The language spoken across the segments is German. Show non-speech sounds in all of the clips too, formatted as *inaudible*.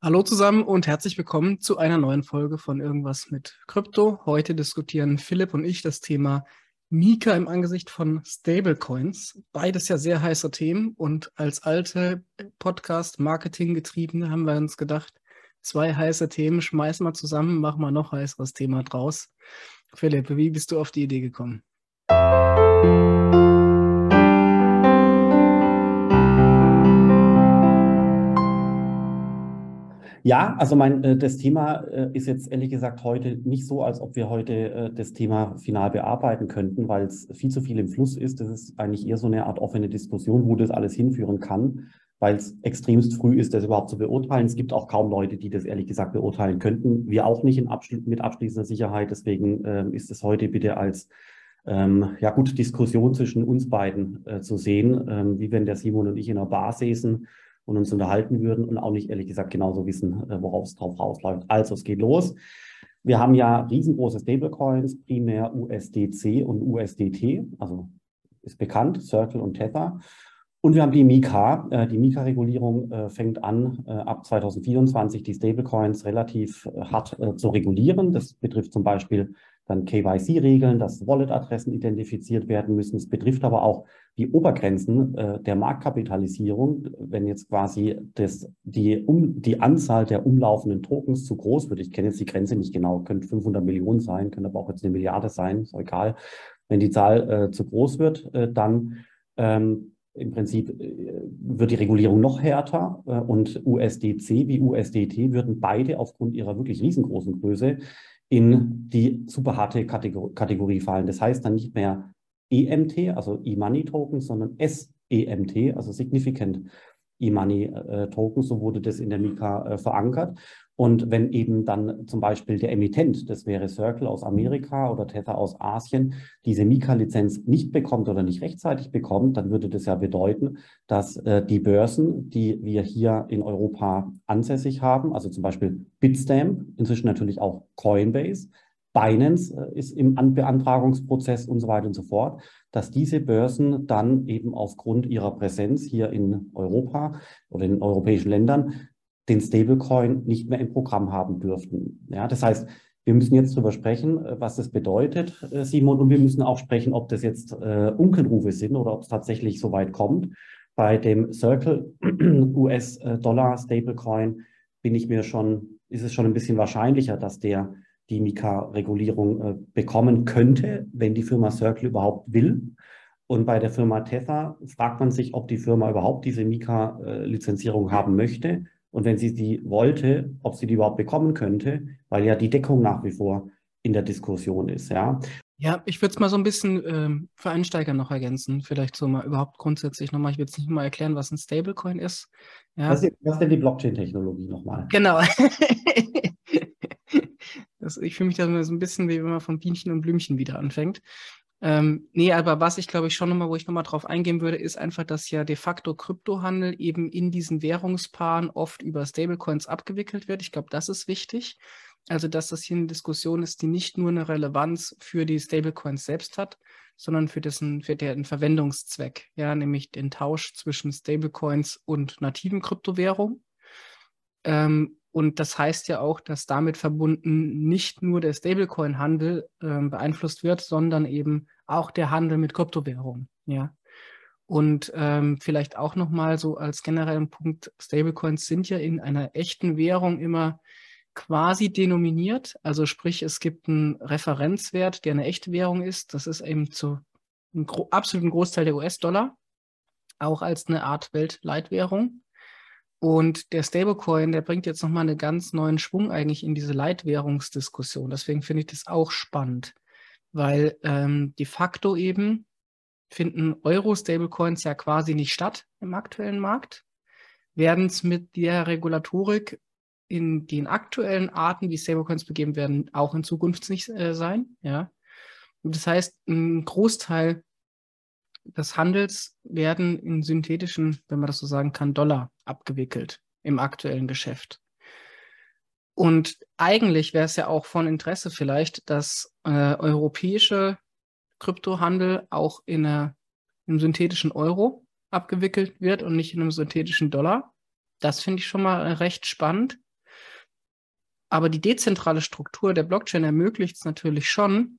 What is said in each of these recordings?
Hallo zusammen und herzlich willkommen zu einer neuen Folge von Irgendwas mit Krypto. Heute diskutieren Philipp und ich das Thema Mika im Angesicht von Stablecoins. Beides ja sehr heiße Themen und als alte Podcast-Marketing-Getriebene haben wir uns gedacht, zwei heiße Themen schmeißen wir zusammen, machen wir noch heißeres Thema draus. Philipp, wie bist du auf die Idee gekommen? Ja, also mein, äh, das Thema äh, ist jetzt ehrlich gesagt heute nicht so, als ob wir heute äh, das Thema final bearbeiten könnten, weil es viel zu viel im Fluss ist. Das ist eigentlich eher so eine Art offene Diskussion, wo das alles hinführen kann, weil es extremst früh ist, das überhaupt zu beurteilen. Es gibt auch kaum Leute, die das ehrlich gesagt beurteilen könnten. Wir auch nicht Abschli mit abschließender Sicherheit. Deswegen ähm, ist es heute bitte als ähm, ja gut Diskussion zwischen uns beiden äh, zu sehen, ähm, wie wenn der Simon und ich in einer Bar säßen und uns unterhalten würden und auch nicht ehrlich gesagt genauso wissen, äh, worauf es drauf rausläuft. Also es geht los. Wir haben ja riesengroße Stablecoins, primär USDC und USDT, also ist bekannt, Circle und Tether. Und wir haben die Mika. Äh, die Mika-Regulierung äh, fängt an, ab 2024 die Stablecoins relativ hart zu regulieren. Das betrifft zum Beispiel dann KYC-Regeln, dass Wallet-Adressen identifiziert werden müssen. Es betrifft aber auch die Obergrenzen äh, der Marktkapitalisierung. Wenn jetzt quasi das, die, um, die Anzahl der umlaufenden Tokens zu groß wird, ich kenne jetzt die Grenze nicht genau, könnte 500 Millionen sein, könnte aber auch jetzt eine Milliarde sein, ist egal. Wenn die Zahl äh, zu groß wird, äh, dann ähm, im Prinzip äh, wird die Regulierung noch härter äh, und USDC wie USDT würden beide aufgrund ihrer wirklich riesengroßen Größe in die super harte Kategor Kategorie fallen. Das heißt dann nicht mehr EMT, also E-Money Token, sondern SEMT, also Significant E-Money äh, Token, so wurde das in der Mika äh, verankert. Und wenn eben dann zum Beispiel der Emittent, das wäre Circle aus Amerika oder Tether aus Asien, diese Mika-Lizenz nicht bekommt oder nicht rechtzeitig bekommt, dann würde das ja bedeuten, dass äh, die Börsen, die wir hier in Europa ansässig haben, also zum Beispiel Bitstamp, inzwischen natürlich auch Coinbase, Binance äh, ist im Beantragungsprozess und so weiter und so fort, dass diese Börsen dann eben aufgrund ihrer Präsenz hier in Europa oder in europäischen Ländern den Stablecoin nicht mehr im Programm haben dürften. Ja, das heißt, wir müssen jetzt darüber sprechen, äh, was das bedeutet, äh, Simon, und wir müssen auch sprechen, ob das jetzt äh, Unkenrufe sind oder ob es tatsächlich so weit kommt. Bei dem Circle *clears throat* US-Dollar Stablecoin bin ich mir schon, ist es schon ein bisschen wahrscheinlicher, dass der die Mika-Regulierung äh, bekommen könnte, wenn die Firma Circle überhaupt will. Und bei der Firma Tether fragt man sich, ob die Firma überhaupt diese Mika-Lizenzierung haben möchte. Und wenn sie die wollte, ob sie die überhaupt bekommen könnte, weil ja die Deckung nach wie vor in der Diskussion ist. Ja, ja ich würde es mal so ein bisschen ähm, für Einsteiger noch ergänzen. Vielleicht so mal überhaupt grundsätzlich nochmal. Ich will jetzt nicht mal erklären, was ein Stablecoin ist. Ja. Was, ist, was ist denn die Blockchain-Technologie nochmal? Genau. *laughs* Das, ich fühle mich da so ein bisschen, wie wenn man von Bienchen und Blümchen wieder anfängt. Ähm, nee, aber was ich glaube ich schon nochmal, wo ich nochmal drauf eingehen würde, ist einfach, dass ja de facto Kryptohandel eben in diesen Währungspaaren oft über Stablecoins abgewickelt wird. Ich glaube, das ist wichtig. Also, dass das hier eine Diskussion ist, die nicht nur eine Relevanz für die Stablecoins selbst hat, sondern für dessen, für deren Verwendungszweck, ja, nämlich den Tausch zwischen Stablecoins und nativen Kryptowährungen. Ähm, und das heißt ja auch, dass damit verbunden nicht nur der Stablecoin-Handel äh, beeinflusst wird, sondern eben auch der Handel mit Kryptowährungen. Ja. Und ähm, vielleicht auch nochmal so als generellen Punkt, Stablecoins sind ja in einer echten Währung immer quasi denominiert. Also sprich, es gibt einen Referenzwert, der eine echte Währung ist. Das ist eben zu einem gro absoluten Großteil der US-Dollar, auch als eine Art Weltleitwährung. Und der Stablecoin, der bringt jetzt nochmal einen ganz neuen Schwung eigentlich in diese Leitwährungsdiskussion. Deswegen finde ich das auch spannend, weil ähm, de facto eben finden Euro-Stablecoins ja quasi nicht statt im aktuellen Markt, werden es mit der Regulatorik in den aktuellen Arten, wie Stablecoins begeben werden, auch in Zukunft nicht äh, sein. Ja. Und das heißt, ein Großteil des Handels werden in synthetischen, wenn man das so sagen kann, Dollar abgewickelt im aktuellen Geschäft. Und eigentlich wäre es ja auch von Interesse vielleicht, dass äh, europäische Kryptohandel auch in einer, im synthetischen Euro abgewickelt wird und nicht in einem synthetischen Dollar. Das finde ich schon mal recht spannend. Aber die dezentrale Struktur der Blockchain ermöglicht es natürlich schon,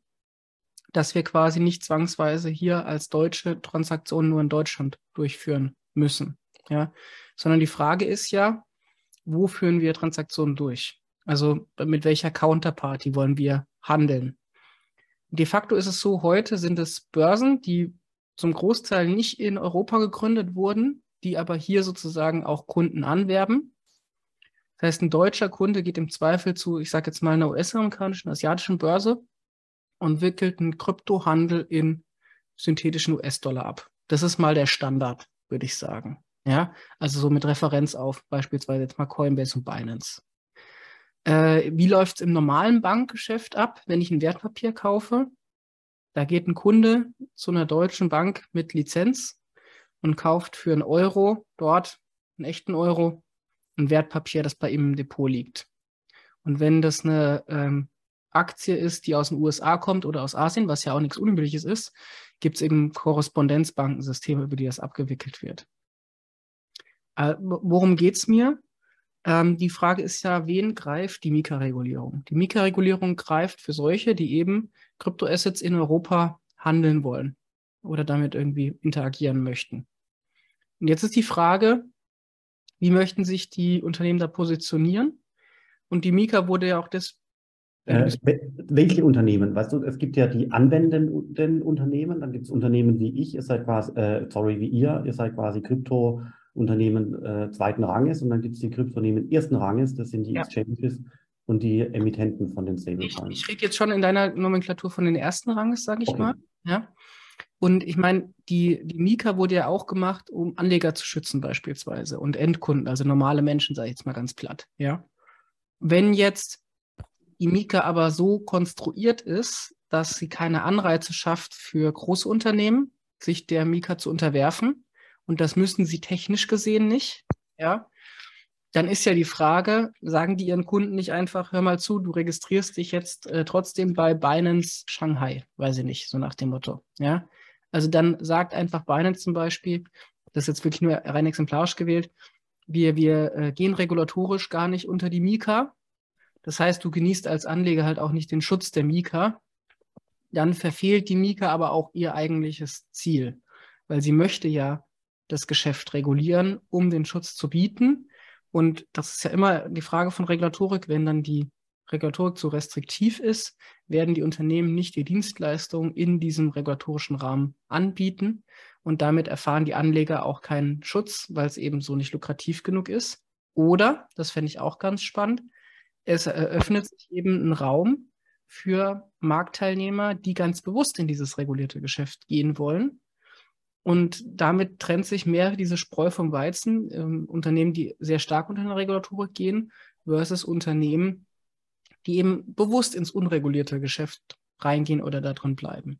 dass wir quasi nicht zwangsweise hier als deutsche Transaktionen nur in Deutschland durchführen müssen. Ja, sondern die Frage ist ja, wo führen wir Transaktionen durch? Also mit welcher Counterparty wollen wir handeln? De facto ist es so, heute sind es Börsen, die zum Großteil nicht in Europa gegründet wurden, die aber hier sozusagen auch Kunden anwerben. Das heißt, ein deutscher Kunde geht im Zweifel zu, ich sage jetzt mal, einer US-amerikanischen, asiatischen Börse und wickelt einen Kryptohandel in synthetischen US-Dollar ab. Das ist mal der Standard, würde ich sagen. Ja, also so mit Referenz auf beispielsweise jetzt mal Coinbase und Binance. Äh, wie läuft es im normalen Bankgeschäft ab, wenn ich ein Wertpapier kaufe? Da geht ein Kunde zu einer deutschen Bank mit Lizenz und kauft für einen Euro dort, einen echten Euro, ein Wertpapier, das bei ihm im Depot liegt. Und wenn das eine ähm, Aktie ist, die aus den USA kommt oder aus Asien, was ja auch nichts Unübliches ist, gibt es eben Korrespondenzbankensysteme, über die das abgewickelt wird. Äh, worum geht es mir? Ähm, die Frage ist ja, wen greift die Mika-Regulierung? Die Mika-Regulierung greift für solche, die eben Kryptoassets in Europa handeln wollen oder damit irgendwie interagieren möchten. Und jetzt ist die Frage, wie möchten sich die Unternehmen da positionieren? Und die Mika wurde ja auch das. Äh, welche Unternehmen? Weißt du, es gibt ja die anwendenden Unternehmen, dann gibt es Unternehmen wie ich, ihr seid quasi, äh, sorry, wie ihr, ihr seid quasi Krypto-Unternehmen äh, zweiten Ranges und dann gibt es die Kryptounternehmen ersten Ranges, das sind die ja. Exchanges und die Emittenten von den Stablecoins. Ich, ich rede jetzt schon in deiner Nomenklatur von den ersten Ranges, sage ich okay. mal. Ja. Und ich meine, die, die Mika wurde ja auch gemacht, um Anleger zu schützen beispielsweise und Endkunden, also normale Menschen, sage ich jetzt mal ganz platt. Ja. Wenn jetzt die Mika aber so konstruiert ist, dass sie keine Anreize schafft für große Unternehmen, sich der Mika zu unterwerfen, und das müssen sie technisch gesehen nicht, ja, dann ist ja die Frage, sagen die ihren Kunden nicht einfach, hör mal zu, du registrierst dich jetzt äh, trotzdem bei Binance Shanghai, weiß ich nicht, so nach dem Motto, ja. Also dann sagt einfach Binance zum Beispiel, das ist jetzt wirklich nur rein exemplarisch gewählt, wir, wir äh, gehen regulatorisch gar nicht unter die Mika. Das heißt, du genießt als Anleger halt auch nicht den Schutz der Mika. Dann verfehlt die Mika aber auch ihr eigentliches Ziel, weil sie möchte ja das Geschäft regulieren, um den Schutz zu bieten. Und das ist ja immer die Frage von Regulatorik, wenn dann die Regulatorik zu restriktiv ist, werden die Unternehmen nicht die Dienstleistung in diesem regulatorischen Rahmen anbieten und damit erfahren die Anleger auch keinen Schutz, weil es eben so nicht lukrativ genug ist. Oder, das fände ich auch ganz spannend, es eröffnet sich eben ein Raum für Marktteilnehmer, die ganz bewusst in dieses regulierte Geschäft gehen wollen. Und damit trennt sich mehr diese Spreu vom Weizen, ähm, Unternehmen, die sehr stark unter eine Regulatorik gehen, versus Unternehmen, die eben bewusst ins unregulierte Geschäft reingehen oder da drin bleiben.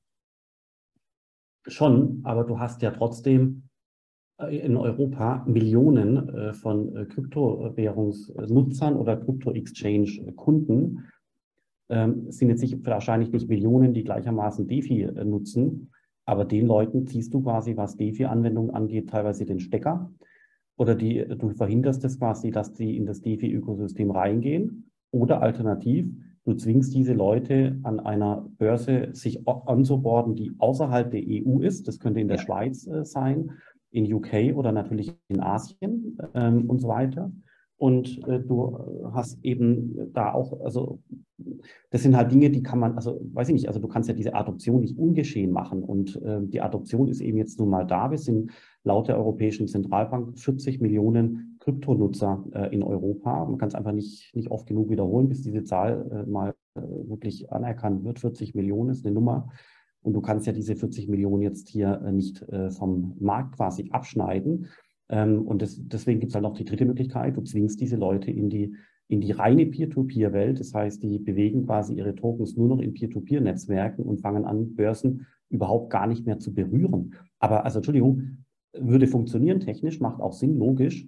Schon, aber du hast ja trotzdem in Europa Millionen äh, von äh, Kryptowährungsnutzern oder Krypto-Exchange-Kunden. Ähm, es sind jetzt nicht, wahrscheinlich nicht Millionen, die gleichermaßen DeFi nutzen, aber den Leuten ziehst du quasi, was DeFi-Anwendungen angeht, teilweise den Stecker oder die, du verhinderst es quasi, dass die in das DeFi-Ökosystem reingehen oder alternativ, du zwingst diese Leute an einer Börse sich anzuborden, die außerhalb der EU ist. Das könnte in der ja. Schweiz äh, sein, in UK oder natürlich in Asien ähm, und so weiter. Und äh, du hast eben da auch, also das sind halt Dinge, die kann man, also weiß ich nicht, also du kannst ja diese Adoption nicht ungeschehen machen. Und äh, die Adoption ist eben jetzt nun mal da. Wir sind laut der Europäischen Zentralbank 40 Millionen Kryptonutzer äh, in Europa. Man kann es einfach nicht, nicht oft genug wiederholen, bis diese Zahl äh, mal äh, wirklich anerkannt wird. 40 Millionen ist eine Nummer. Und du kannst ja diese 40 Millionen jetzt hier äh, nicht äh, vom Markt quasi abschneiden. Ähm, und das, deswegen gibt es halt noch die dritte Möglichkeit. Du zwingst diese Leute in die, in die reine Peer-to-Peer-Welt. Das heißt, die bewegen quasi ihre Tokens nur noch in Peer-to-Peer-Netzwerken und fangen an, Börsen überhaupt gar nicht mehr zu berühren. Aber, also Entschuldigung, würde funktionieren technisch, macht auch Sinn, logisch.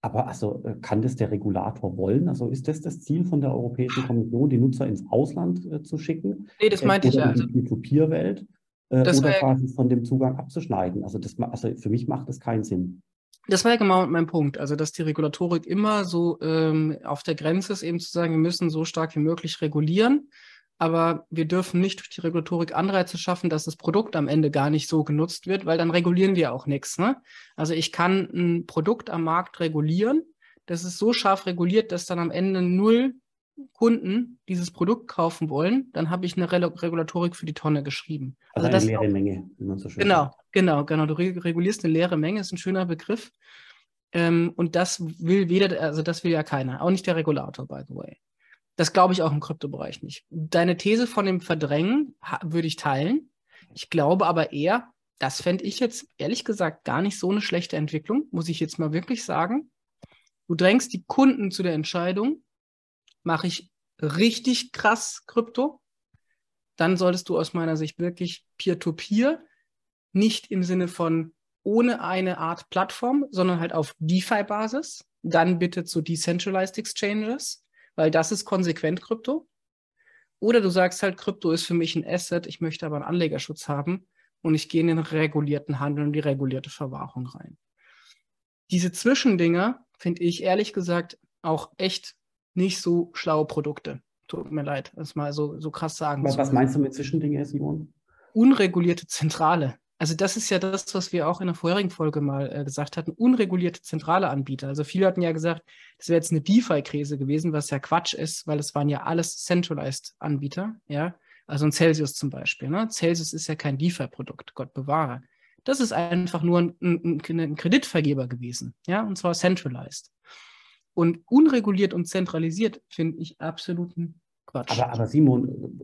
Aber also kann das der Regulator wollen? Also ist das das Ziel von der Europäischen Kommission, die Nutzer ins Ausland äh, zu schicken? Nee, das meinte äh, ich ja. In die Peer-to-Peer-Welt äh, oder quasi von dem Zugang abzuschneiden. Also, das, also für mich macht das keinen Sinn. Das war ja genau mein Punkt. Also, dass die Regulatorik immer so ähm, auf der Grenze ist, eben zu sagen, wir müssen so stark wie möglich regulieren, aber wir dürfen nicht durch die Regulatorik Anreize schaffen, dass das Produkt am Ende gar nicht so genutzt wird, weil dann regulieren wir auch nichts. Ne? Also, ich kann ein Produkt am Markt regulieren, das ist so scharf reguliert, dass dann am Ende null Kunden dieses Produkt kaufen wollen, dann habe ich eine Re Regulatorik für die Tonne geschrieben. Also, also eine leere auch, Menge, wie man so schön Genau, sagt. genau, genau. Du regulierst eine leere Menge, ist ein schöner Begriff. Ähm, und das will weder, also das will ja keiner, auch nicht der Regulator, by the way. Das glaube ich auch im Kryptobereich nicht. Deine These von dem Verdrängen würde ich teilen. Ich glaube aber eher, das fände ich jetzt ehrlich gesagt gar nicht so eine schlechte Entwicklung, muss ich jetzt mal wirklich sagen. Du drängst die Kunden zu der Entscheidung, mache ich richtig krass Krypto, dann solltest du aus meiner Sicht wirklich Peer-to-Peer, -Peer, nicht im Sinne von ohne eine Art Plattform, sondern halt auf DeFi-Basis, dann bitte zu Decentralized Exchanges, weil das ist konsequent Krypto. Oder du sagst halt, Krypto ist für mich ein Asset, ich möchte aber einen Anlegerschutz haben und ich gehe in den regulierten Handel und die regulierte Verwahrung rein. Diese Zwischendinger finde ich ehrlich gesagt auch echt nicht so schlaue Produkte. Tut mir leid, das mal so, so krass sagen. Was, was meinst du mit Zwischendinge, Simon? Unregulierte Zentrale. Also das ist ja das, was wir auch in der vorherigen Folge mal äh, gesagt hatten, unregulierte zentrale Anbieter. Also viele hatten ja gesagt, das wäre jetzt eine DeFi-Krise gewesen, was ja Quatsch ist, weil es waren ja alles centralized Anbieter, ja. Also ein Celsius zum Beispiel. Ne? Celsius ist ja kein DeFi-Produkt, Gott bewahre. Das ist einfach nur ein, ein, ein Kreditvergeber gewesen, ja, und zwar centralized. Und unreguliert und zentralisiert finde ich absoluten Quatsch. Aber, aber, Simon,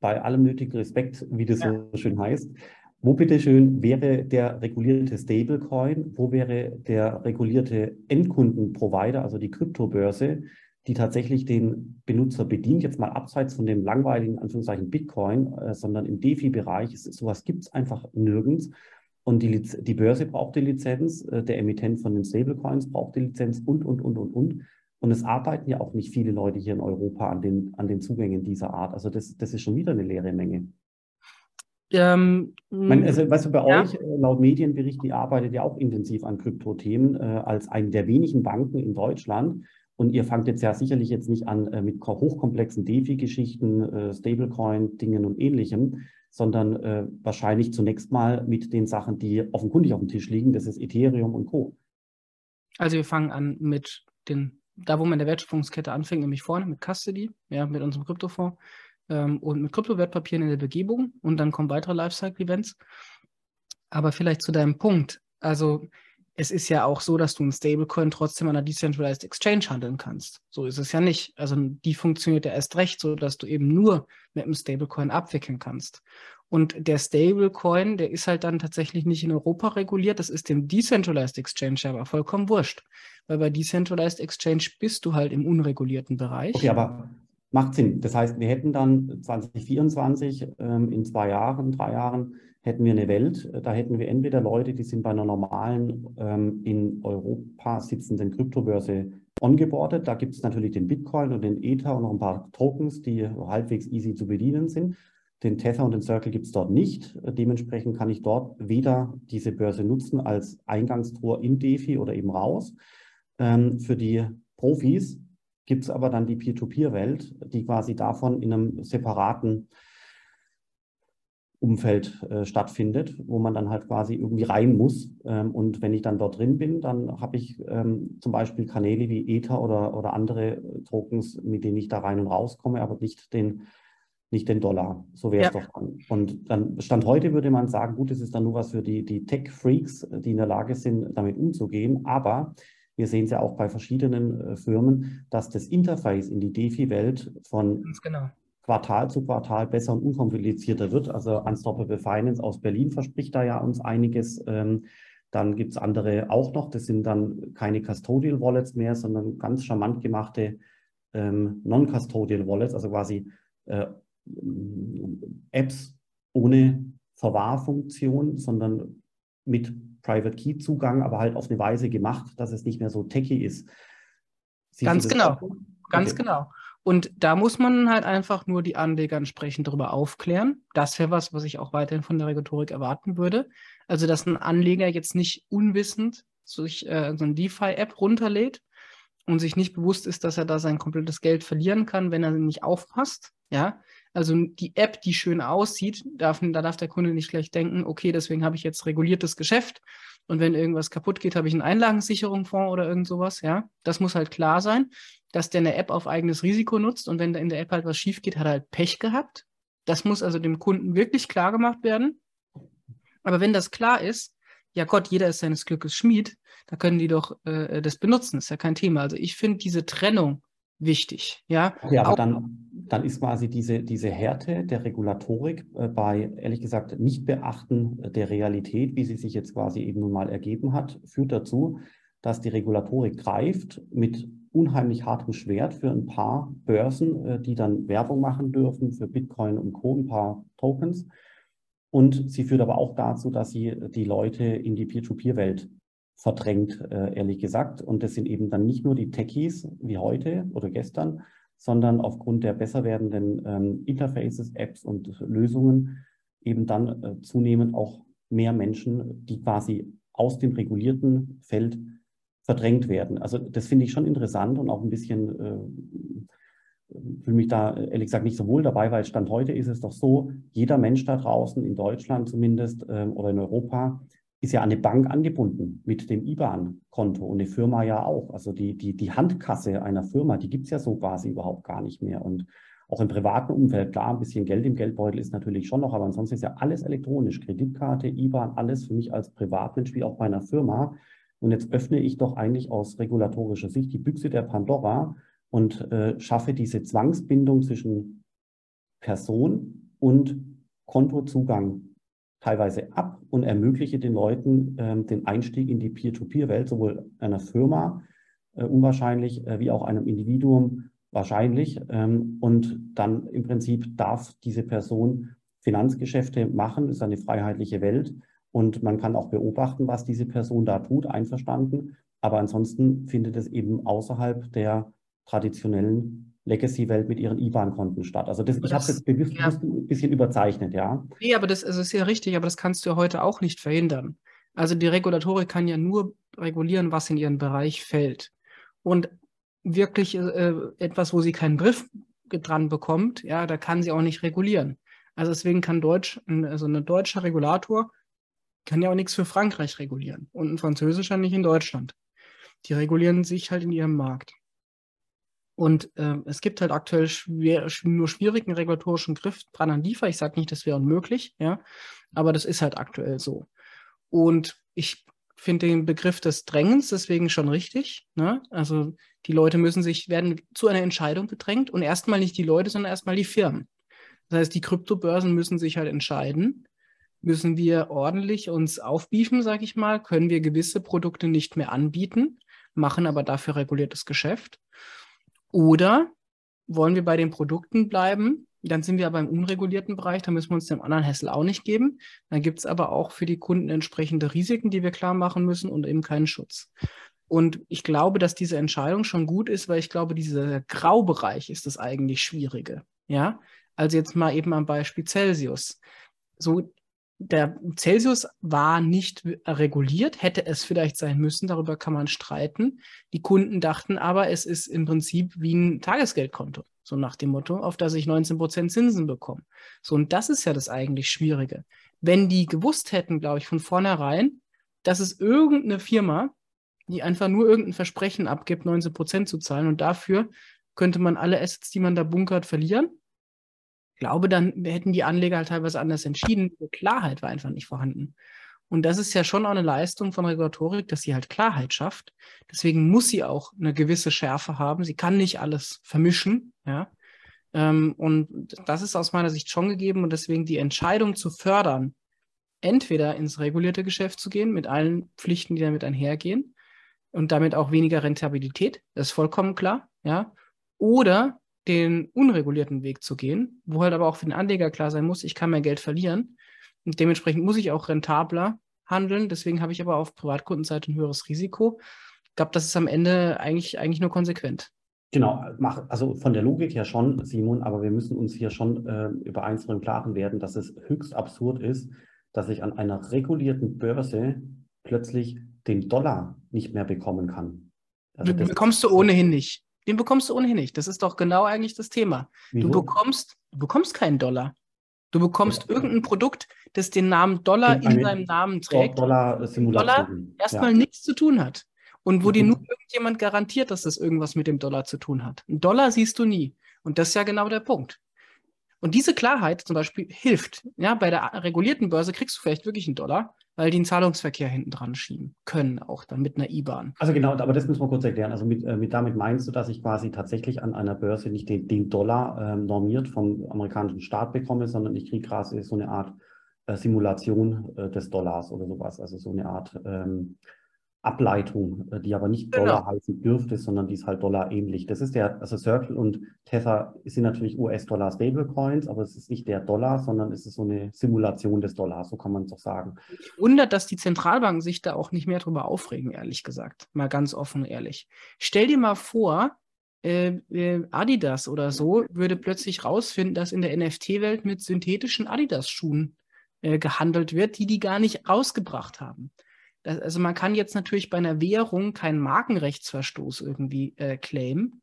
bei allem nötigen Respekt, wie das ja. so schön heißt, wo bitteschön wäre der regulierte Stablecoin, wo wäre der regulierte Endkundenprovider, also die Kryptobörse, die tatsächlich den Benutzer bedient, jetzt mal abseits von dem langweiligen Anführungszeichen Bitcoin, äh, sondern im DeFi-Bereich, sowas gibt es einfach nirgends. Und die, die Börse braucht die Lizenz, äh, der Emittent von den Stablecoins braucht die Lizenz und, und, und, und, und. Und es arbeiten ja auch nicht viele Leute hier in Europa an den, an den Zugängen dieser Art. Also das, das ist schon wieder eine leere Menge. Ähm, meine, also, weißt du, bei ja. euch, äh, laut Medienberichten, ihr arbeitet ja auch intensiv an Kryptothemen äh, als eine der wenigen Banken in Deutschland. Und ihr fangt jetzt ja sicherlich jetzt nicht an äh, mit hochkomplexen DeFi-Geschichten, äh, Stablecoin-Dingen und ähnlichem, sondern äh, wahrscheinlich zunächst mal mit den Sachen, die offenkundig auf dem Tisch liegen. Das ist Ethereum und Co. Also wir fangen an mit den, da wo man in der Wertschöpfungskette anfängt, nämlich vorne mit Custody, ja, mit unserem Kryptofonds ähm, und mit Kryptowertpapieren in der Begebung und dann kommen weitere Lifecycle-Events. Aber vielleicht zu deinem Punkt. Also es ist ja auch so, dass du ein Stablecoin trotzdem an einer Decentralized Exchange handeln kannst. So ist es ja nicht. Also die funktioniert ja erst recht so, dass du eben nur mit einem Stablecoin abwickeln kannst. Und der Stablecoin, der ist halt dann tatsächlich nicht in Europa reguliert. Das ist dem Decentralized Exchange aber vollkommen wurscht. Weil bei Decentralized Exchange bist du halt im unregulierten Bereich. Okay, aber macht Sinn. Das heißt, wir hätten dann 2024 ähm, in zwei Jahren, drei Jahren hätten wir eine Welt, da hätten wir entweder Leute, die sind bei einer normalen ähm, in Europa sitzenden Kryptobörse ongeboardet. Da gibt es natürlich den Bitcoin und den Ether und noch ein paar Tokens, die halbwegs easy zu bedienen sind. Den Tether und den Circle gibt es dort nicht. Dementsprechend kann ich dort weder diese Börse nutzen als Eingangstor in DeFi oder eben raus. Ähm, für die Profis gibt es aber dann die Peer-to-Peer-Welt, die quasi davon in einem separaten Umfeld äh, stattfindet, wo man dann halt quasi irgendwie rein muss. Ähm, und wenn ich dann dort drin bin, dann habe ich ähm, zum Beispiel Kanäle wie Ether oder, oder andere äh, Tokens, mit denen ich da rein und rauskomme, aber nicht den, nicht den Dollar. So wäre es ja. doch dann. Und dann Stand heute würde man sagen, gut, es ist dann nur was für die, die Tech-Freaks, die in der Lage sind, damit umzugehen. Aber wir sehen es ja auch bei verschiedenen äh, Firmen, dass das Interface in die DeFi-Welt von genau. Quartal zu Quartal besser und unkomplizierter wird. Also Unstoppable Finance aus Berlin verspricht da ja uns einiges. Ähm, dann gibt es andere auch noch. Das sind dann keine Custodial Wallets mehr, sondern ganz charmant gemachte ähm, Non-Custodial Wallets, also quasi äh, Apps ohne Verwahrfunktion, sondern mit Private Key Zugang, aber halt auf eine Weise gemacht, dass es nicht mehr so techy ist. Siehst Ganz genau. Ganz okay. genau. Und da muss man halt einfach nur die Anleger entsprechend darüber aufklären. Das wäre was, was ich auch weiterhin von der Regulatorik erwarten würde. Also, dass ein Anleger jetzt nicht unwissend sich äh, so eine DeFi-App runterlädt und sich nicht bewusst ist, dass er da sein komplettes Geld verlieren kann, wenn er nicht aufpasst. Ja, also die App, die schön aussieht, darf, da darf der Kunde nicht gleich denken, okay, deswegen habe ich jetzt reguliertes Geschäft und wenn irgendwas kaputt geht, habe ich einen Einlagensicherungsfonds oder irgend sowas. Ja, das muss halt klar sein, dass der eine App auf eigenes Risiko nutzt und wenn in der App halt was schief geht, hat er halt Pech gehabt. Das muss also dem Kunden wirklich klar gemacht werden. Aber wenn das klar ist, ja Gott, jeder ist seines Glückes Schmied, da können die doch äh, das benutzen, ist ja kein Thema. Also ich finde diese Trennung wichtig. Ja, okay, aber dann, dann ist quasi diese, diese Härte der Regulatorik äh, bei, ehrlich gesagt, Nichtbeachten der Realität, wie sie sich jetzt quasi eben nun mal ergeben hat, führt dazu, dass die Regulatorik greift mit unheimlich hartem Schwert für ein paar Börsen, äh, die dann Werbung machen dürfen für Bitcoin und Co., ein paar Tokens. Und sie führt aber auch dazu, dass sie die Leute in die Peer-to-Peer-Welt verdrängt, äh, ehrlich gesagt. Und das sind eben dann nicht nur die Techies wie heute oder gestern, sondern aufgrund der besser werdenden ähm, Interfaces, Apps und Lösungen eben dann äh, zunehmend auch mehr Menschen, die quasi aus dem regulierten Feld verdrängt werden. Also das finde ich schon interessant und auch ein bisschen, äh, fühle mich da ehrlich gesagt nicht so wohl dabei, weil Stand heute ist es doch so, jeder Mensch da draußen, in Deutschland zumindest äh, oder in Europa, ist ja an eine Bank angebunden mit dem IBAN-Konto und eine Firma ja auch. Also die, die, die Handkasse einer Firma, die gibt es ja so quasi überhaupt gar nicht mehr. Und auch im privaten Umfeld, klar, ein bisschen Geld im Geldbeutel ist natürlich schon noch, aber ansonsten ist ja alles elektronisch. Kreditkarte, IBAN, alles für mich als Privatmensch wie auch bei einer Firma. Und jetzt öffne ich doch eigentlich aus regulatorischer Sicht die Büchse der Pandora und äh, schaffe diese Zwangsbindung zwischen Person und Kontozugang teilweise ab und ermögliche den Leuten ähm, den Einstieg in die Peer-to-Peer-Welt, sowohl einer Firma äh, unwahrscheinlich äh, wie auch einem Individuum wahrscheinlich. Ähm, und dann im Prinzip darf diese Person Finanzgeschäfte machen, ist eine freiheitliche Welt. Und man kann auch beobachten, was diese Person da tut, einverstanden. Aber ansonsten findet es eben außerhalb der traditionellen Legacy-Welt mit ihren IBAN-Konten statt. Also das, ich habe jetzt bewusst, ja. ein bisschen überzeichnet, ja. Nee, aber das, also ist ja richtig, aber das kannst du ja heute auch nicht verhindern. Also die Regulatorik kann ja nur regulieren, was in ihren Bereich fällt. Und wirklich äh, etwas, wo sie keinen Griff dran bekommt, ja, da kann sie auch nicht regulieren. Also deswegen kann Deutsch, also ein deutscher Regulator kann ja auch nichts für Frankreich regulieren und ein französischer nicht in Deutschland. Die regulieren sich halt in ihrem Markt. Und äh, es gibt halt aktuell schwer, nur schwierigen regulatorischen Griff dran an Liefer. Ich sage nicht, das wäre unmöglich, ja, aber das ist halt aktuell so. Und ich finde den Begriff des Drängens deswegen schon richtig. Ne? Also die Leute müssen sich, werden zu einer Entscheidung gedrängt und erstmal nicht die Leute, sondern erstmal die Firmen. Das heißt, die Kryptobörsen müssen sich halt entscheiden, müssen wir ordentlich uns aufbiefen, sage ich mal, können wir gewisse Produkte nicht mehr anbieten, machen aber dafür reguliertes Geschäft. Oder wollen wir bei den Produkten bleiben? Dann sind wir aber im unregulierten Bereich, da müssen wir uns dem anderen Hessel auch nicht geben. Dann gibt es aber auch für die Kunden entsprechende Risiken, die wir klar machen müssen und eben keinen Schutz. Und ich glaube, dass diese Entscheidung schon gut ist, weil ich glaube, dieser Graubereich ist das eigentlich Schwierige. Ja, also jetzt mal eben am Beispiel Celsius. So der Celsius war nicht reguliert, hätte es vielleicht sein müssen, darüber kann man streiten. Die Kunden dachten aber, es ist im Prinzip wie ein Tagesgeldkonto, so nach dem Motto, auf das ich 19 Prozent Zinsen bekomme. So, und das ist ja das eigentlich Schwierige. Wenn die gewusst hätten, glaube ich, von vornherein, dass es irgendeine Firma, die einfach nur irgendein Versprechen abgibt, 19 Prozent zu zahlen und dafür könnte man alle Assets, die man da bunkert, verlieren glaube, dann hätten die Anleger halt teilweise anders entschieden. Die Klarheit war einfach nicht vorhanden. Und das ist ja schon auch eine Leistung von Regulatorik, dass sie halt Klarheit schafft. Deswegen muss sie auch eine gewisse Schärfe haben. Sie kann nicht alles vermischen, ja. Ähm, und das ist aus meiner Sicht schon gegeben. Und deswegen die Entscheidung zu fördern, entweder ins regulierte Geschäft zu gehen, mit allen Pflichten, die damit einhergehen, und damit auch weniger Rentabilität, das ist vollkommen klar, ja. Oder den unregulierten Weg zu gehen, wo halt aber auch für den Anleger klar sein muss, ich kann mein Geld verlieren und dementsprechend muss ich auch rentabler handeln. Deswegen habe ich aber auf Privatkundenseite ein höheres Risiko. Ich glaube, das ist am Ende eigentlich, eigentlich nur konsequent. Genau, also von der Logik her schon, Simon, aber wir müssen uns hier schon äh, über eins im Klaren werden, dass es höchst absurd ist, dass ich an einer regulierten Börse plötzlich den Dollar nicht mehr bekommen kann. Also den bekommst du ohnehin nicht. Den bekommst du ohnehin nicht. Das ist doch genau eigentlich das Thema. Wieso? Du bekommst, du bekommst keinen Dollar. Du bekommst ja. irgendein Produkt, das den Namen Dollar in seinem Namen trägt. Dollar, Dollar erstmal ja. nichts zu tun hat. Und wo mhm. dir nur irgendjemand garantiert, dass das irgendwas mit dem Dollar zu tun hat. Ein Dollar siehst du nie. Und das ist ja genau der Punkt. Und diese Klarheit zum Beispiel hilft. Ja, bei der regulierten Börse kriegst du vielleicht wirklich einen Dollar, weil die einen Zahlungsverkehr hinten dran schieben können, auch dann mit einer IBAN. Also genau, aber das müssen wir kurz erklären. Also mit, äh, mit damit meinst du, dass ich quasi tatsächlich an einer Börse nicht den, den Dollar äh, normiert vom amerikanischen Staat bekomme, sondern ich kriege quasi so eine Art äh, Simulation äh, des Dollars oder sowas. Also so eine Art ähm, Ableitung, äh, die aber nicht genau. Dollar heißen dürfte, sondern die ist halt Dollar ähnlich. Das ist der, also Circle und Tether sind natürlich US-Dollar Stablecoins, aber es ist nicht der Dollar, sondern es ist so eine Simulation des Dollars, so kann man es doch sagen. Ich wundert, dass die Zentralbanken sich da auch nicht mehr drüber aufregen, ehrlich gesagt. Mal ganz offen und ehrlich. Stell dir mal vor, äh, äh Adidas oder so würde plötzlich rausfinden, dass in der NFT-Welt mit synthetischen Adidas-Schuhen äh, gehandelt wird, die die gar nicht rausgebracht haben. Das, also man kann jetzt natürlich bei einer Währung keinen Markenrechtsverstoß irgendwie äh, claimen.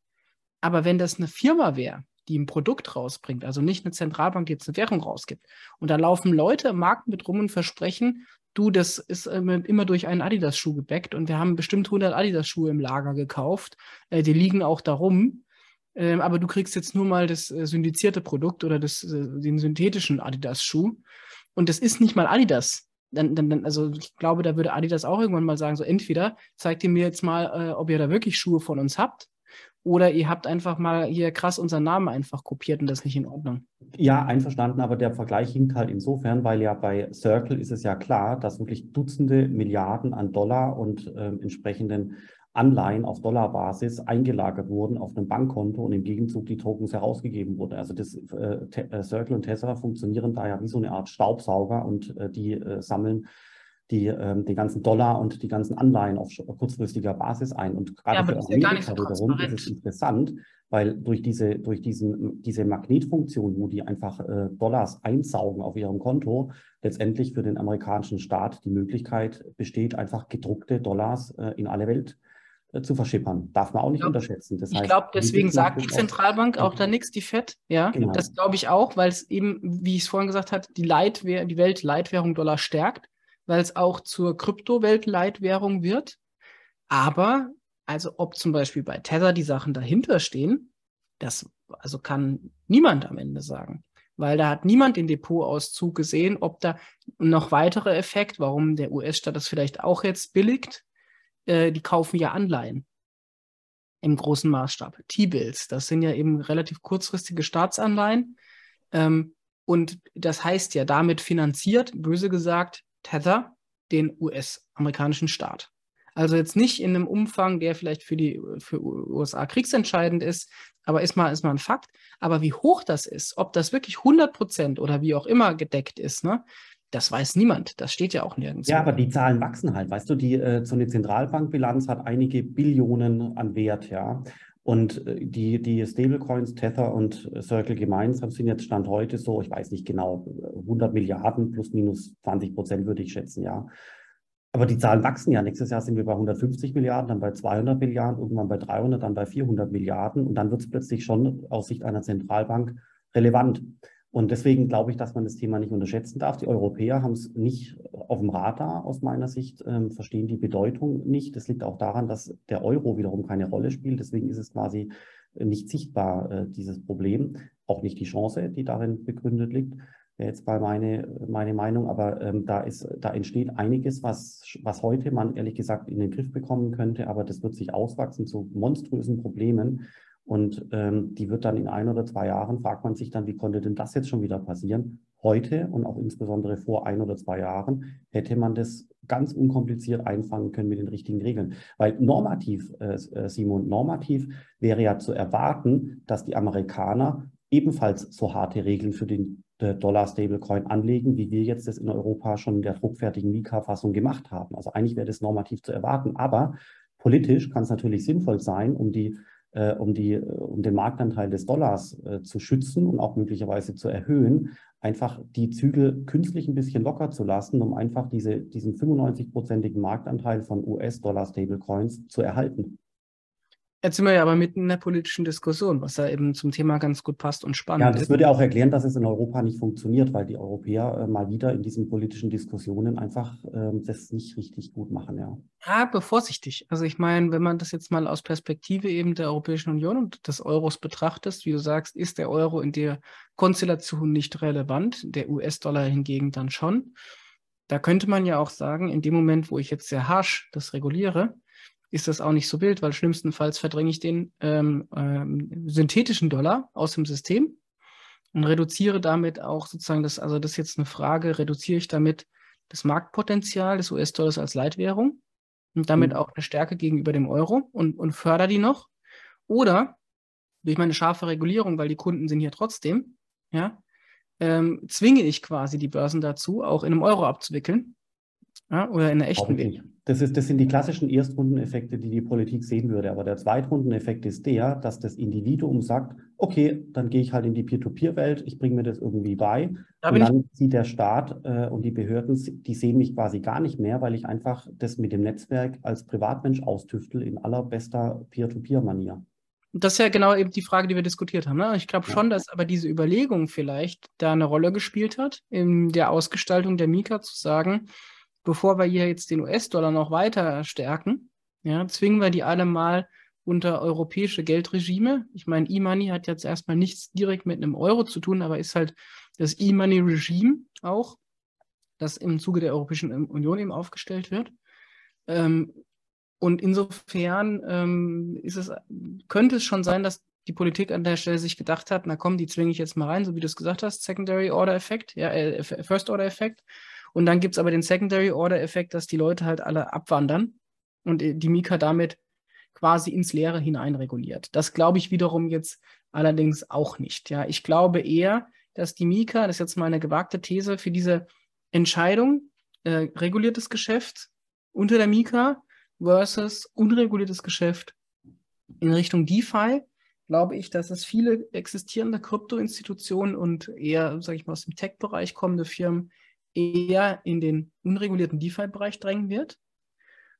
Aber wenn das eine Firma wäre, die ein Produkt rausbringt, also nicht eine Zentralbank, die jetzt eine Währung rausgibt, und da laufen Leute im Markt mit rum und versprechen, du, das ist immer durch einen Adidas-Schuh gebackt und wir haben bestimmt 100 Adidas-Schuhe im Lager gekauft, äh, die liegen auch darum, äh, aber du kriegst jetzt nur mal das äh, syndizierte Produkt oder das, äh, den synthetischen Adidas-Schuh. Und das ist nicht mal Adidas, dann, dann, also ich glaube, da würde Adidas auch irgendwann mal sagen, so entweder zeigt ihr mir jetzt mal, äh, ob ihr da wirklich Schuhe von uns habt, oder ihr habt einfach mal hier krass unseren Namen einfach kopiert und das ist nicht in Ordnung. Ja, einverstanden, aber der Vergleich hinkt halt insofern, weil ja bei Circle ist es ja klar, dass wirklich Dutzende Milliarden an Dollar und äh, entsprechenden Anleihen auf Dollarbasis eingelagert wurden auf einem Bankkonto und im Gegenzug die Tokens herausgegeben wurden. Also das äh, äh, Circle und Tesla funktionieren da ja wie so eine Art Staubsauger und äh, die äh, sammeln die, ähm, den ganzen Dollar und die ganzen Anleihen auf kurzfristiger Basis ein. Und gerade ja, für Amerika ja wiederum ist es interessant, weil durch diese, durch diesen, diese Magnetfunktion, wo die einfach äh, Dollars einsaugen auf ihrem Konto, letztendlich für den amerikanischen Staat die Möglichkeit besteht, einfach gedruckte Dollars äh, in alle Welt zu verschippern. Darf man auch nicht glaub, unterschätzen. Das ich glaube, deswegen sagt die Zentralbank auch, auch da nichts, die FED. Ja, genau. das glaube ich auch, weil es eben, wie ich es vorhin gesagt habe, die, Leitwähr die Weltleitwährung Dollar stärkt, weil es auch zur Kryptoweltleitwährung wird. Aber, also ob zum Beispiel bei Tether die Sachen dahinter stehen, das also kann niemand am Ende sagen. Weil da hat niemand den Depotauszug gesehen, ob da noch weitere Effekt, warum der US-Staat das vielleicht auch jetzt billigt, äh, die kaufen ja Anleihen im großen Maßstab. T-Bills, das sind ja eben relativ kurzfristige Staatsanleihen. Ähm, und das heißt ja, damit finanziert, böse gesagt, Tether den US-amerikanischen Staat. Also jetzt nicht in einem Umfang, der vielleicht für die für USA kriegsentscheidend ist, aber ist mal, ist mal ein Fakt. Aber wie hoch das ist, ob das wirklich 100 Prozent oder wie auch immer gedeckt ist, ne, das weiß niemand. Das steht ja auch nirgends. Ja, aber die Zahlen wachsen halt. Weißt du, die, äh, so eine Zentralbankbilanz hat einige Billionen an Wert, ja. Und äh, die, die Stablecoins, Tether und Circle gemeinsam sind jetzt Stand heute so, ich weiß nicht genau, 100 Milliarden plus minus 20 Prozent würde ich schätzen, ja. Aber die Zahlen wachsen ja. Nächstes Jahr sind wir bei 150 Milliarden, dann bei 200 Milliarden, irgendwann bei 300, dann bei 400 Milliarden. Und dann wird es plötzlich schon aus Sicht einer Zentralbank relevant. Und deswegen glaube ich, dass man das Thema nicht unterschätzen darf. Die Europäer haben es nicht auf dem Radar aus meiner Sicht, ähm, verstehen die Bedeutung nicht. Das liegt auch daran, dass der Euro wiederum keine Rolle spielt. Deswegen ist es quasi nicht sichtbar, äh, dieses Problem. Auch nicht die Chance, die darin begründet liegt. Wäre jetzt mal meine, meine Meinung. Aber ähm, da, ist, da entsteht einiges, was, was heute man ehrlich gesagt in den Griff bekommen könnte. Aber das wird sich auswachsen zu monströsen Problemen. Und ähm, die wird dann in ein oder zwei Jahren, fragt man sich dann, wie konnte denn das jetzt schon wieder passieren? Heute und auch insbesondere vor ein oder zwei Jahren hätte man das ganz unkompliziert einfangen können mit den richtigen Regeln. Weil normativ, äh, äh Simon, normativ wäre ja zu erwarten, dass die Amerikaner ebenfalls so harte Regeln für den äh, Dollar-Stablecoin anlegen, wie wir jetzt das in Europa schon in der druckfertigen Mika-Fassung gemacht haben. Also eigentlich wäre das normativ zu erwarten. Aber politisch kann es natürlich sinnvoll sein, um die um, die, um den Marktanteil des Dollars äh, zu schützen und auch möglicherweise zu erhöhen, einfach die Zügel künstlich ein bisschen locker zu lassen, um einfach diese, diesen 95-prozentigen Marktanteil von US-Dollar-Stablecoins zu erhalten. Jetzt sind wir ja aber mitten in der politischen Diskussion, was ja eben zum Thema ganz gut passt und spannend ist. Ja, das würde auch erklären, dass es in Europa nicht funktioniert, weil die Europäer äh, mal wieder in diesen politischen Diskussionen einfach äh, das nicht richtig gut machen, ja. Ja, aber vorsichtig. Also ich meine, wenn man das jetzt mal aus Perspektive eben der Europäischen Union und des Euros betrachtet, wie du sagst, ist der Euro in der Konstellation nicht relevant, der US-Dollar hingegen dann schon. Da könnte man ja auch sagen, in dem Moment, wo ich jetzt sehr harsch das reguliere, ist das auch nicht so wild, weil schlimmstenfalls verdränge ich den ähm, ähm, synthetischen Dollar aus dem System und reduziere damit auch sozusagen das, also das ist jetzt eine Frage, reduziere ich damit das Marktpotenzial des US-Dollars als Leitwährung und damit mhm. auch eine Stärke gegenüber dem Euro und, und fördere die noch. Oder durch meine scharfe Regulierung, weil die Kunden sind hier trotzdem, ja, ähm, zwinge ich quasi die Börsen dazu, auch in einem Euro abzuwickeln ja, oder in einer echten Währung. Das, ist, das sind die klassischen Erstrundeneffekte, die die Politik sehen würde. Aber der Zweitrundeneffekt ist der, dass das Individuum sagt, okay, dann gehe ich halt in die Peer-to-Peer-Welt, ich bringe mir das irgendwie bei. Da und dann sieht der Staat äh, und die Behörden, die sehen mich quasi gar nicht mehr, weil ich einfach das mit dem Netzwerk als Privatmensch austüftel in allerbester Peer-to-Peer-Manier. Das ist ja genau eben die Frage, die wir diskutiert haben. Ne? Ich glaube ja. schon, dass aber diese Überlegung vielleicht da eine Rolle gespielt hat, in der Ausgestaltung der Mika zu sagen, bevor wir hier jetzt den US-Dollar noch weiter stärken, ja, zwingen wir die alle mal unter europäische Geldregime. Ich meine, E-Money hat jetzt erstmal nichts direkt mit einem Euro zu tun, aber ist halt das E-Money-Regime auch, das im Zuge der Europäischen Union eben aufgestellt wird. Ähm, und insofern ähm, ist es, könnte es schon sein, dass die Politik an der Stelle sich gedacht hat, na komm, die zwinge ich jetzt mal rein, so wie du es gesagt hast, Secondary Order Effekt, ja, äh, First Order Effekt. Und dann gibt es aber den Secondary Order Effekt, dass die Leute halt alle abwandern und die Mika damit quasi ins Leere hineinreguliert. Das glaube ich wiederum jetzt allerdings auch nicht. Ja, ich glaube eher, dass die Mika, das ist jetzt mal eine gewagte These, für diese Entscheidung äh, reguliertes Geschäft unter der Mika versus unreguliertes Geschäft in Richtung DeFi, glaube ich, dass es viele existierende Kryptoinstitutionen und eher, sage ich mal, aus dem Tech-Bereich kommende Firmen eher in den unregulierten DeFi-Bereich drängen wird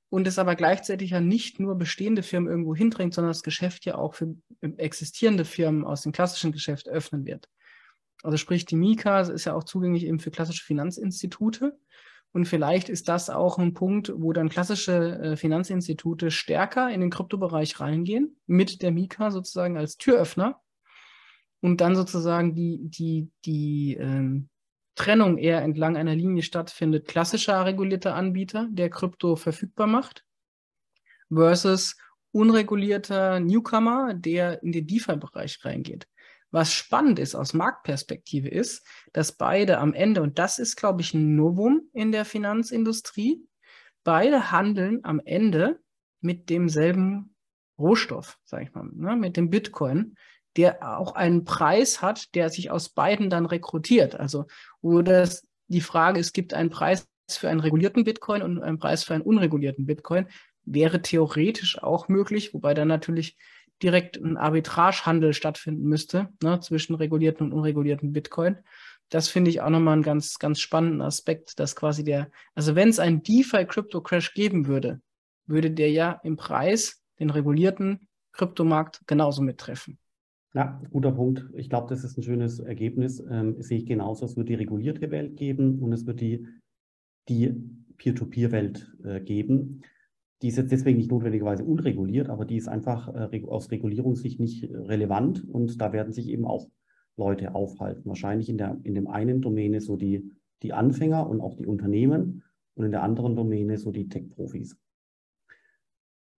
und es aber gleichzeitig ja nicht nur bestehende Firmen irgendwo hindrängt, sondern das Geschäft ja auch für existierende Firmen aus dem klassischen Geschäft öffnen wird. Also sprich, die Mika ist ja auch zugänglich eben für klassische Finanzinstitute. Und vielleicht ist das auch ein Punkt, wo dann klassische äh, Finanzinstitute stärker in den Kryptobereich reingehen, mit der Mika sozusagen als Türöffner und dann sozusagen die, die, die ähm, Trennung eher entlang einer Linie stattfindet, klassischer regulierter Anbieter, der Krypto verfügbar macht, versus unregulierter Newcomer, der in den DeFi-Bereich reingeht. Was spannend ist aus Marktperspektive ist, dass beide am Ende, und das ist, glaube ich, ein Novum in der Finanzindustrie, beide handeln am Ende mit demselben Rohstoff, sage ich mal, ne, mit dem Bitcoin, der auch einen Preis hat, der sich aus beiden dann rekrutiert. Also das die Frage, es gibt einen Preis für einen regulierten Bitcoin und einen Preis für einen unregulierten Bitcoin, wäre theoretisch auch möglich, wobei dann natürlich direkt ein Arbitragehandel stattfinden müsste ne, zwischen regulierten und unregulierten Bitcoin. Das finde ich auch nochmal einen ganz, ganz spannenden Aspekt, dass quasi der, also wenn es einen DeFi-Crypto-Crash geben würde, würde der ja im Preis den regulierten Kryptomarkt genauso mittreffen. Ja, guter Punkt. Ich glaube, das ist ein schönes Ergebnis. Ähm, sehe ich genauso. Es wird die regulierte Welt geben und es wird die, die Peer-to-Peer-Welt äh, geben. Die ist jetzt deswegen nicht notwendigerweise unreguliert, aber die ist einfach äh, aus Regulierungssicht nicht relevant und da werden sich eben auch Leute aufhalten. Wahrscheinlich in, der, in dem einen Domäne so die, die Anfänger und auch die Unternehmen und in der anderen Domäne so die Tech-Profis.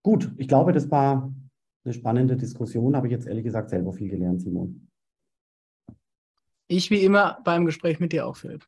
Gut, ich glaube, das war eine spannende Diskussion. Habe ich jetzt ehrlich gesagt selber viel gelernt, Simon. Ich wie immer beim Gespräch mit dir auch, Philipp.